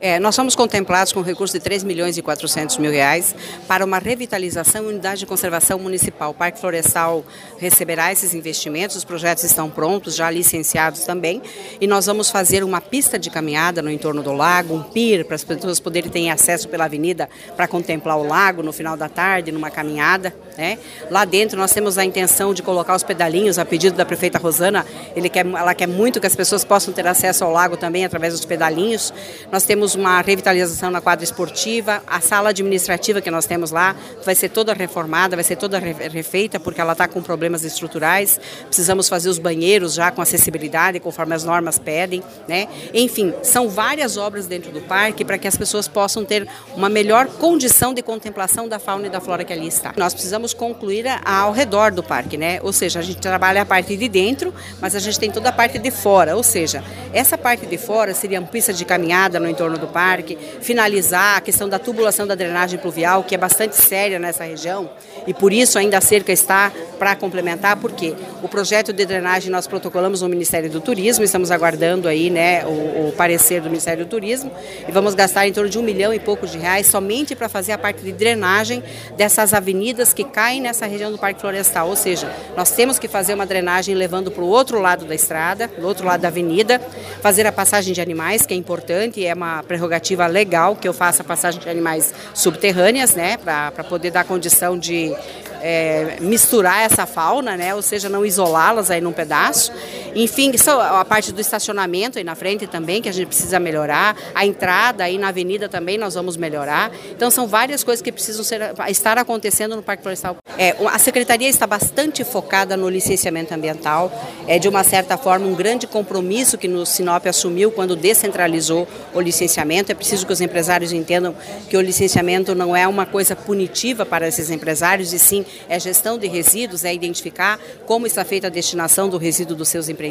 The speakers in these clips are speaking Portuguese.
É, nós somos contemplados com recurso de 3 milhões e 400 mil reais para uma revitalização e unidade de conservação municipal. O Parque Florestal receberá esses investimentos, os projetos estão prontos, já licenciados também, e nós vamos fazer uma pista de caminhada no entorno do lago, um pier para as pessoas poderem ter acesso pela avenida para contemplar o lago no final da tarde, numa caminhada. Né? Lá dentro nós temos a intenção de colocar os pedalinhos, a pedido da prefeita Rosana, ele quer, ela quer muito que as pessoas possam ter acesso ao lago também através dos pedalinhos. Nós temos temos uma revitalização na quadra esportiva, a sala administrativa que nós temos lá vai ser toda reformada, vai ser toda refeita, porque ela está com problemas estruturais. Precisamos fazer os banheiros já com acessibilidade, conforme as normas pedem. Né? Enfim, são várias obras dentro do parque para que as pessoas possam ter uma melhor condição de contemplação da fauna e da flora que ali está. Nós precisamos concluir ao redor do parque, né? ou seja, a gente trabalha a parte de dentro, mas a gente tem toda a parte de fora, ou seja, essa parte de fora seria uma pista de caminhada no entorno do parque, finalizar a questão da tubulação da drenagem pluvial, que é bastante séria nessa região, e por isso ainda a cerca está para complementar, porque o projeto de drenagem nós protocolamos no Ministério do Turismo, estamos aguardando aí né, o, o parecer do Ministério do Turismo, e vamos gastar em torno de um milhão e pouco de reais somente para fazer a parte de drenagem dessas avenidas que caem nessa região do Parque Florestal, ou seja, nós temos que fazer uma drenagem levando para o outro lado da estrada, do outro lado da avenida, fazer a passagem de animais, que é importante, é uma prerrogativa legal que eu faça a passagem de animais subterrâneas, né, para poder dar condição de é, misturar essa fauna, né, ou seja, não isolá-las aí num pedaço. Enfim, a parte do estacionamento aí na frente também, que a gente precisa melhorar, a entrada aí na avenida também nós vamos melhorar. Então são várias coisas que precisam ser, estar acontecendo no Parque Florestal. É, a Secretaria está bastante focada no licenciamento ambiental, é de uma certa forma um grande compromisso que no Sinop assumiu quando descentralizou o licenciamento. É preciso que os empresários entendam que o licenciamento não é uma coisa punitiva para esses empresários, e sim é gestão de resíduos, é identificar como está feita a destinação do resíduo dos seus empreendimentos,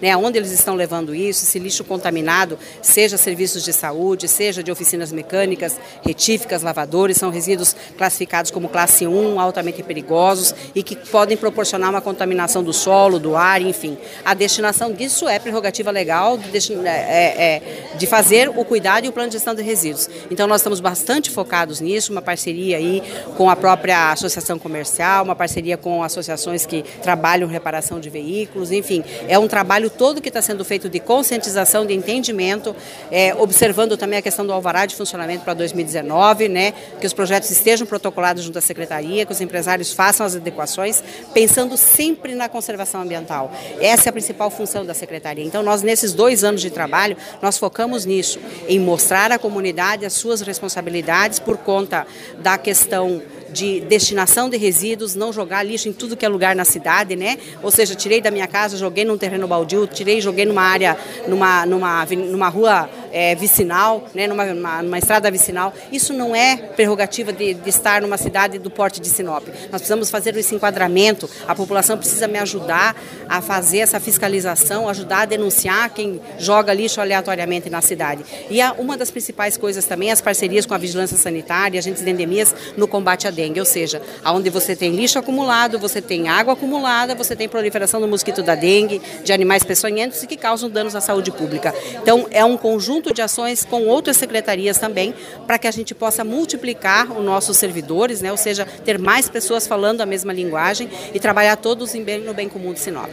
né, onde eles estão levando isso, se lixo contaminado, seja serviços de saúde, seja de oficinas mecânicas, retíficas, lavadores, são resíduos classificados como classe 1, altamente perigosos e que podem proporcionar uma contaminação do solo, do ar, enfim. A destinação disso é prerrogativa legal de, é, é, é, de fazer o cuidado e o plano de gestão de resíduos. Então nós estamos bastante focados nisso, uma parceria aí com a própria Associação comercial, uma parceria com associações que trabalham reparação de veículos, enfim, é um trabalho todo que está sendo feito de conscientização, de entendimento, é, observando também a questão do alvará de funcionamento para 2019, né, que os projetos estejam protocolados junto à secretaria, que os empresários façam as adequações, pensando sempre na conservação ambiental. Essa é a principal função da secretaria. Então, nós nesses dois anos de trabalho, nós focamos nisso, em mostrar à comunidade as suas responsabilidades por conta da questão de destinação de resíduos, não jogar lixo em tudo que é lugar na cidade, né? Ou seja, tirei da minha casa, joguei num terreno baldio, tirei, joguei numa área, numa, numa, numa rua é, vicinal, né? Numa, numa, estrada vicinal. Isso não é prerrogativa de, de, estar numa cidade do porte de Sinop. Nós precisamos fazer esse enquadramento, a população precisa me ajudar a fazer essa fiscalização, ajudar a denunciar quem joga lixo aleatoriamente na cidade. E a, uma das principais coisas também é as parcerias com a vigilância sanitária, agentes de endemias no combate à dengue ou seja, onde você tem lixo acumulado, você tem água acumulada, você tem proliferação do mosquito da dengue, de animais peçonhentos e que causam danos à saúde pública. Então, é um conjunto de ações com outras secretarias também, para que a gente possa multiplicar os nossos servidores, né? ou seja, ter mais pessoas falando a mesma linguagem e trabalhar todos em bem, no bem comum de Sinop.